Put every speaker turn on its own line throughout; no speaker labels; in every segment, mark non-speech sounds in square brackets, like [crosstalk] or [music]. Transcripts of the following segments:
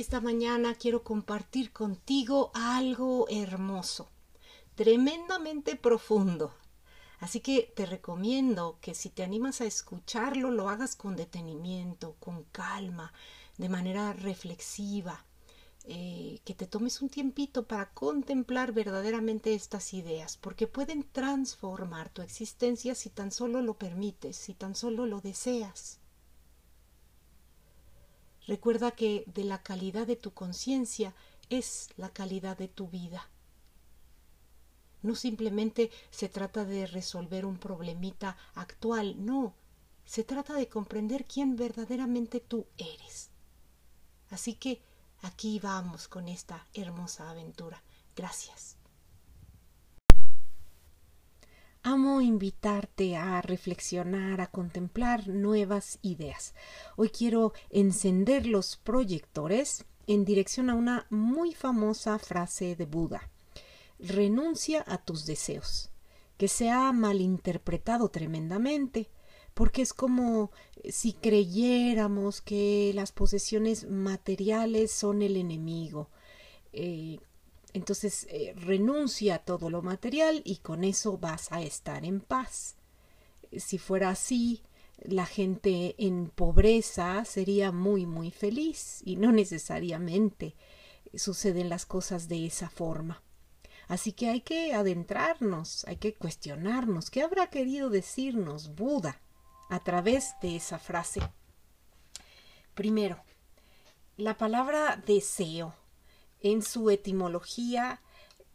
esta mañana quiero compartir contigo algo hermoso, tremendamente profundo. Así que te recomiendo que si te animas a escucharlo, lo hagas con detenimiento, con calma, de manera reflexiva, eh, que te tomes un tiempito para contemplar verdaderamente estas ideas, porque pueden transformar tu existencia si tan solo lo permites, si tan solo lo deseas. Recuerda que de la calidad de tu conciencia es la calidad de tu vida. No simplemente se trata de resolver un problemita actual, no, se trata de comprender quién verdaderamente tú eres. Así que aquí vamos con esta hermosa aventura. Gracias. Amo invitarte a reflexionar, a contemplar nuevas ideas. Hoy quiero encender los proyectores en dirección a una muy famosa frase de Buda renuncia a tus deseos, que se ha malinterpretado tremendamente, porque es como eh, si creyéramos que las posesiones materiales son el enemigo. Eh, entonces eh, renuncia a todo lo material y con eso vas a estar en paz. Si fuera así, la gente en pobreza sería muy muy feliz y no necesariamente suceden las cosas de esa forma. Así que hay que adentrarnos, hay que cuestionarnos qué habrá querido decirnos Buda a través de esa frase. Primero, la palabra deseo en su etimología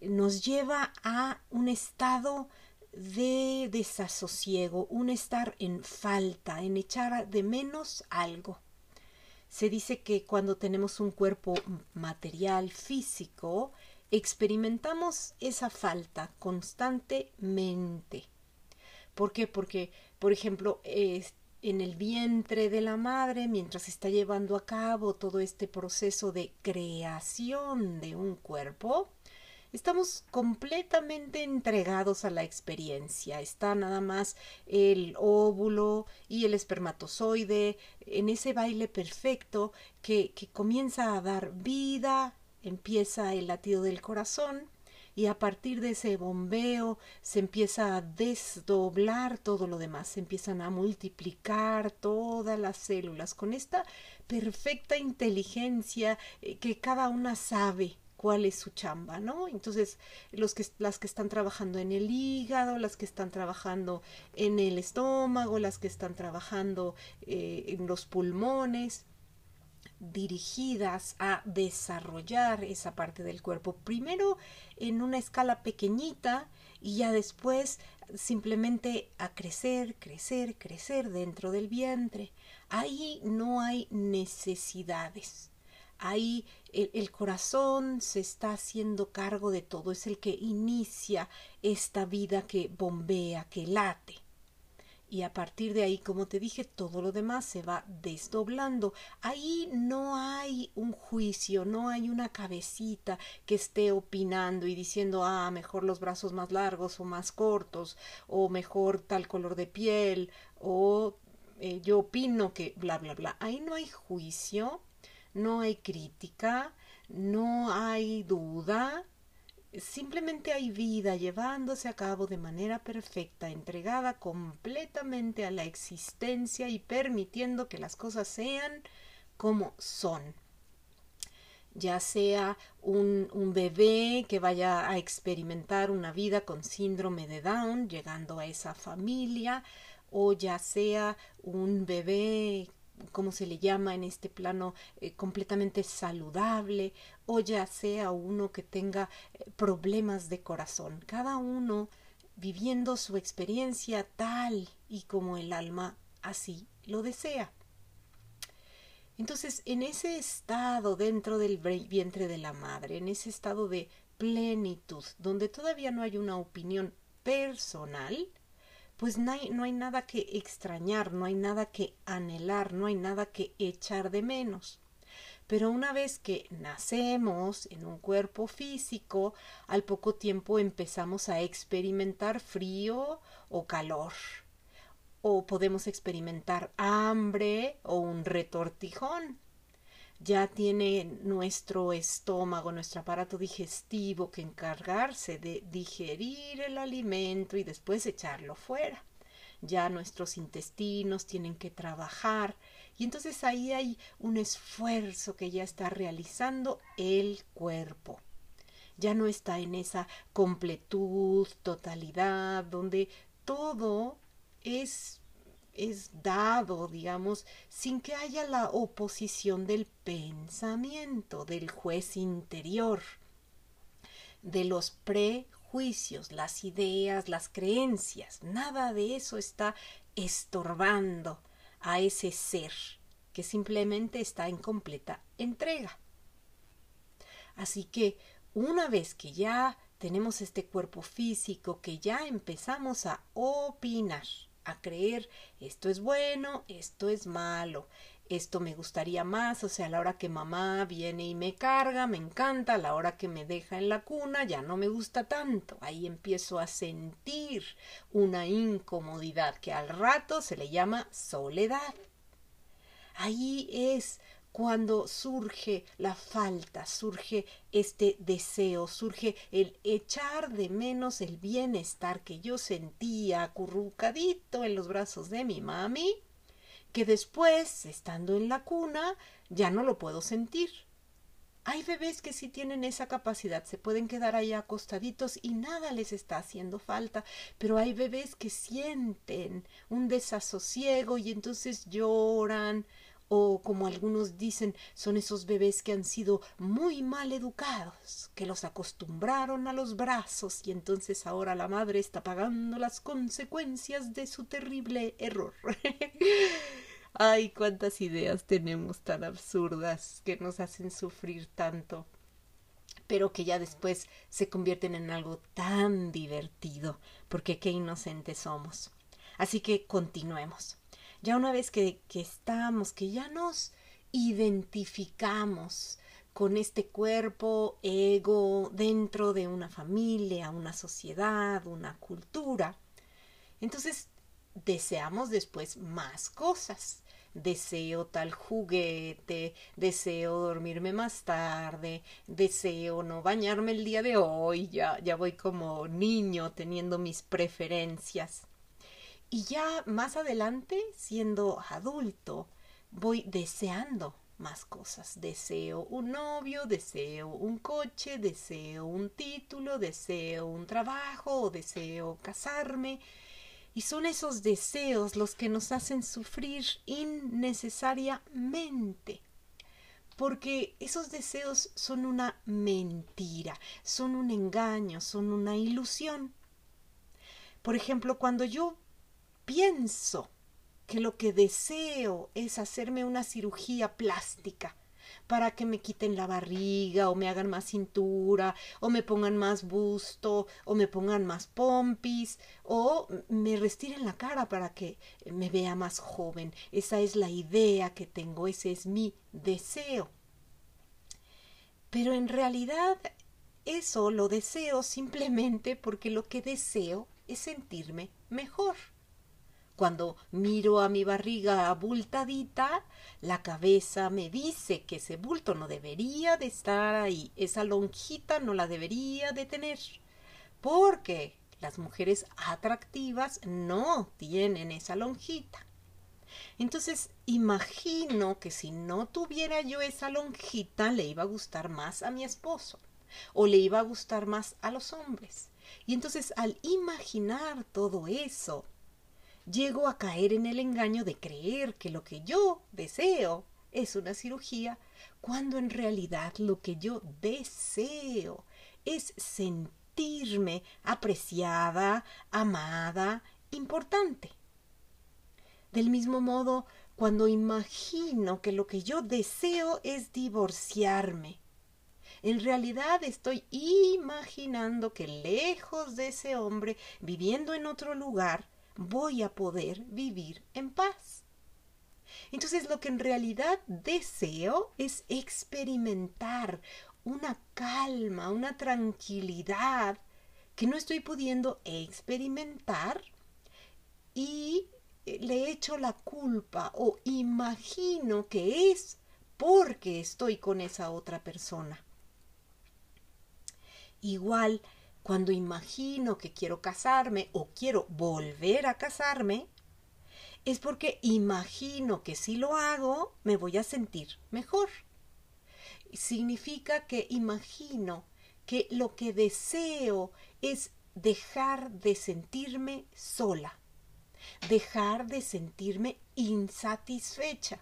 nos lleva a un estado de desasosiego, un estar en falta, en echar de menos algo. Se dice que cuando tenemos un cuerpo material físico, experimentamos esa falta constantemente. ¿Por qué? Porque, por ejemplo, en el vientre de la madre, mientras está llevando a cabo todo este proceso de creación de un cuerpo, estamos completamente entregados a la experiencia. Está nada más el óvulo y el espermatozoide en ese baile perfecto que, que comienza a dar vida, empieza el latido del corazón y a partir de ese bombeo se empieza a desdoblar todo lo demás, se empiezan a multiplicar todas las células con esta perfecta inteligencia eh, que cada una sabe cuál es su chamba, ¿no? Entonces, los que, las que están trabajando en el hígado, las que están trabajando en el estómago, las que están trabajando eh, en los pulmones, dirigidas a desarrollar esa parte del cuerpo. Primero en una escala pequeñita y ya después simplemente a crecer, crecer, crecer dentro del vientre. Ahí no hay necesidades. Ahí el, el, corazón se está haciendo cargo de todo, es el que inicia esta vida que bombea, que late y a partir de ahí, como te dije, todo lo demás se va desdoblando. Ahí no hay un juicio, no hay una cabecita que esté opinando y diciendo, ah, mejor los brazos más largos o más cortos, o mejor tal color de piel, o eh, yo opino que bla, bla, bla. Ahí no hay juicio, no hay crítica, no hay duda, Simplemente hay vida llevándose a cabo de manera perfecta, entregada completamente a la existencia y permitiendo que las cosas sean como son. Ya sea un, bebé que vaya a experimentar una vida con síndrome de Down, llegando a esa familia, o ya sea un bebé como se le llama en este plano, eh, completamente saludable, o ya sea uno que tenga eh, problemas de corazón. Cada uno viviendo su experiencia tal y como el alma así lo desea. Entonces, en ese estado dentro del vientre de la madre, en ese estado de plenitud, donde todavía no hay una opinión personal, pues no hay, no hay nada que extrañar, no hay nada que anhelar, no hay nada que echar de menos. Pero una vez que nacemos en un cuerpo físico, al poco tiempo empezamos a experimentar frío o calor. O podemos experimentar hambre o un retortijón. Ya tiene nuestro estómago, nuestro aparato digestivo que encargarse de digerir el alimento y después echarlo fuera. Ya nuestros intestinos tienen que trabajar y entonces ahí hay un esfuerzo que ya está realizando el cuerpo. Ya no está en esa completud, totalidad, donde todo es es dado, digamos, sin que haya la oposición del pensamiento, del juez interior, de los prejuicios, las ideas, las creencias. Nada de eso está estorbando a ese ser que simplemente está en completa entrega. Así que una vez que ya tenemos este cuerpo físico, que ya empezamos a opinar, a creer esto es bueno, esto es malo, esto me gustaría más, o sea, a la hora que mamá viene y me carga, me encanta, a la hora que me deja en la cuna, ya no me gusta tanto. Ahí empiezo a sentir una incomodidad que al rato se le llama soledad. Ahí es cuando surge la falta, surge este deseo, surge el echar de menos el bienestar que yo sentía acurrucadito en los brazos de mi mami, que después, estando en la cuna, ya no lo puedo sentir. Hay bebés que sí tienen esa capacidad, se pueden quedar ahí acostaditos y nada les está haciendo falta, pero hay bebés que sienten un desasosiego y entonces lloran, o como algunos dicen, son esos bebés que han sido muy mal educados, que los acostumbraron a los brazos y entonces ahora la madre está pagando las consecuencias de su terrible error. [laughs] Ay, cuántas ideas tenemos tan absurdas que nos hacen sufrir tanto, pero que ya después se convierten en algo tan divertido, porque qué inocentes somos. Así que continuemos ya una vez que, que estamos, que ya nos identificamos con este cuerpo, ego, dentro de una familia, una sociedad, una cultura, entonces deseamos después más cosas. Deseo tal juguete, deseo dormirme más tarde, deseo no bañarme el día de hoy, ya, ya voy como niño teniendo mis preferencias. Y ya más adelante, siendo adulto, voy deseando más cosas. Deseo un novio, deseo un coche, deseo un título, deseo un trabajo, deseo casarme. Y son esos deseos los que nos hacen sufrir innecesariamente. Porque esos deseos son una mentira, son un engaño, son una ilusión. Por ejemplo, cuando yo pienso que lo que deseo es hacerme una cirugía plástica para que me quiten la barriga o me hagan más cintura o me pongan más busto o me pongan más pompis o me restiren la cara para que me vea más joven. Esa es la idea que tengo, ese es mi deseo. Pero en realidad eso lo deseo simplemente porque lo que deseo es sentirme mejor. Cuando miro a mi barriga abultadita, la cabeza me dice que ese bulto no debería de estar ahí, esa lonjita no la debería de tener, porque las mujeres atractivas no tienen esa lonjita. Entonces imagino que si no tuviera yo esa lonjita le iba a gustar más a mi esposo o le iba a gustar más a los hombres. Y entonces al imaginar todo eso, llego a caer en el engaño de creer que lo que yo deseo es una cirugía, cuando en realidad lo que yo deseo es sentirme apreciada, amada, importante. Del mismo modo, cuando imagino que lo que yo deseo es divorciarme, en realidad estoy imaginando que lejos de ese hombre, viviendo en otro lugar, voy a poder vivir en paz. Entonces lo que en realidad deseo es experimentar una calma, una tranquilidad que no estoy pudiendo experimentar y le echo la culpa o imagino que es porque estoy con esa otra persona. Igual, cuando imagino que quiero casarme o quiero volver a casarme, es porque imagino que si lo hago me voy a sentir mejor. Significa que imagino que lo que deseo es dejar de sentirme sola, dejar de sentirme insatisfecha.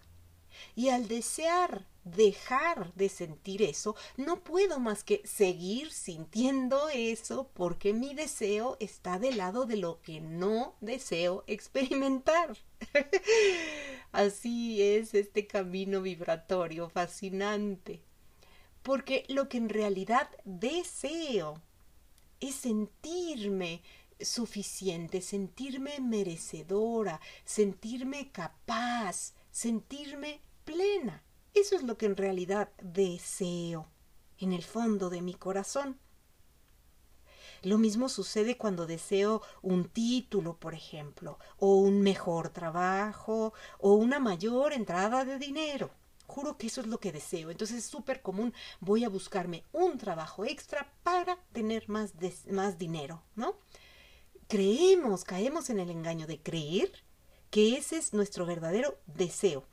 Y al desear dejar de sentir eso, no puedo más que seguir sintiendo eso porque mi deseo está del lado de lo que no deseo experimentar. [laughs] Así es este camino vibratorio fascinante. Porque lo que en realidad deseo es sentirme suficiente, sentirme merecedora, sentirme capaz, sentirme plena. Eso es lo que en realidad deseo en el fondo de mi corazón. Lo mismo sucede cuando deseo un título, por ejemplo, o un mejor trabajo, o una mayor entrada de dinero. Juro que eso es lo que deseo. Entonces es súper común. Voy a buscarme un trabajo extra para tener más, más dinero, ¿no? Creemos, caemos en el engaño de creer que ese es nuestro verdadero deseo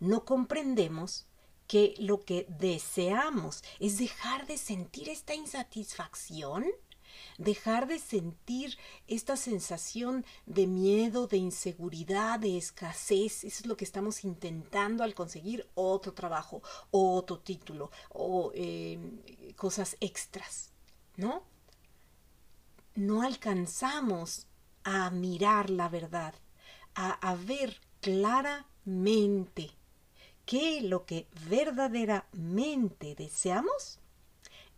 no comprendemos que lo que deseamos es dejar de sentir esta insatisfacción, dejar de sentir esta sensación de miedo, de inseguridad, de escasez. Eso es lo que estamos intentando al conseguir otro trabajo, otro título o em, cosas extras, ¿no? No alcanzamos a mirar la verdad, a, a ver claramente que lo que verdaderamente deseamos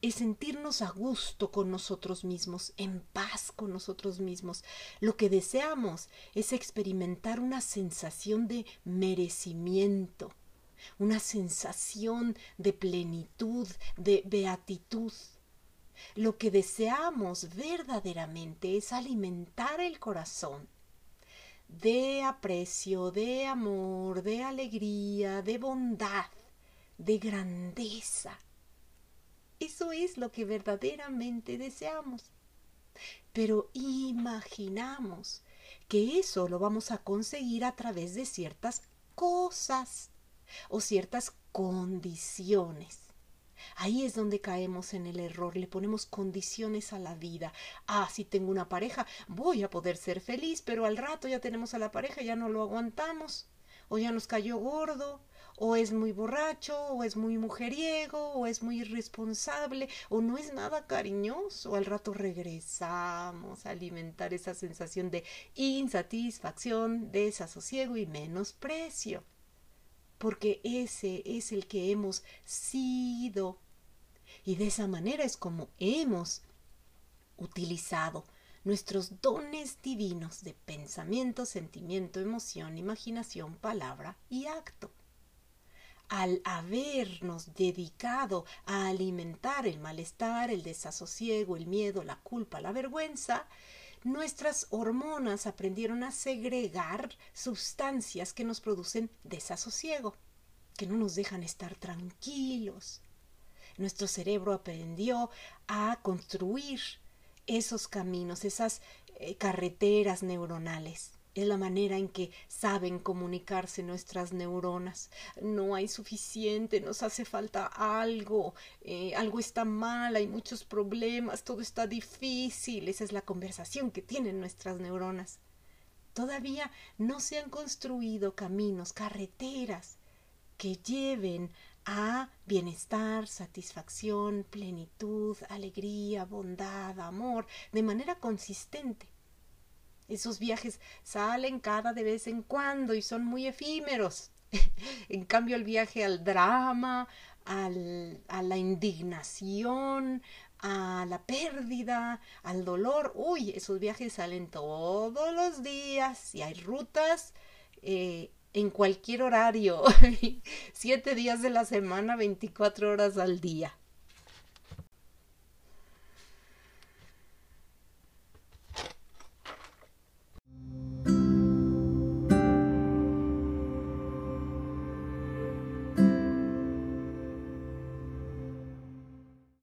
es sentirnos a gusto con nosotros mismos, en paz con nosotros mismos. Lo que deseamos es experimentar una sensación de merecimiento, una sensación de plenitud, de beatitud. Lo que deseamos verdaderamente es alimentar el corazón de aprecio, de amor, de alegría, de bondad, de grandeza. Eso es lo que verdaderamente deseamos. Pero imaginamos que eso lo vamos a conseguir a través de ciertas cosas o ciertas condiciones. Ahí es donde caemos en el error, le ponemos condiciones a la vida. Ah, si tengo una pareja, voy a poder ser feliz, pero al rato ya tenemos a la pareja, ya no lo aguantamos, o ya nos cayó gordo, o es muy borracho, o es muy mujeriego, o es muy irresponsable, o no es nada cariñoso. Al rato regresamos a alimentar esa sensación de insatisfacción, desasosiego y menosprecio porque ese es el que hemos sido. Y de esa manera es como hemos utilizado nuestros dones divinos de pensamiento, sentimiento, emoción, imaginación, palabra y acto. Al habernos dedicado a alimentar el malestar, el desasosiego, el miedo, la culpa, la vergüenza, nuestras hormonas aprendieron a segregar sustancias que nos producen desasosiego, que no nos dejan estar tranquilos. Nuestro cerebro aprendió a construir esos caminos, esas eh, carreteras neuronales es la manera en que saben comunicarse nuestras neuronas. No hay suficiente, nos hace falta algo, eh, algo está mal, hay muchos problemas, todo está difícil. Esa es la conversación que tienen nuestras neuronas. Todavía no se han construido caminos, carreteras que lleven a bienestar, satisfacción, plenitud, alegría, bondad, amor, de manera consistente. Esos viajes salen cada de vez en cuando y son muy efímeros. [laughs] en cambio, el viaje al drama, al, a la indignación, a la pérdida, al dolor, uy, esos viajes salen todos los días y hay rutas eh, en cualquier horario, [laughs] siete días de la semana, 24 horas al día.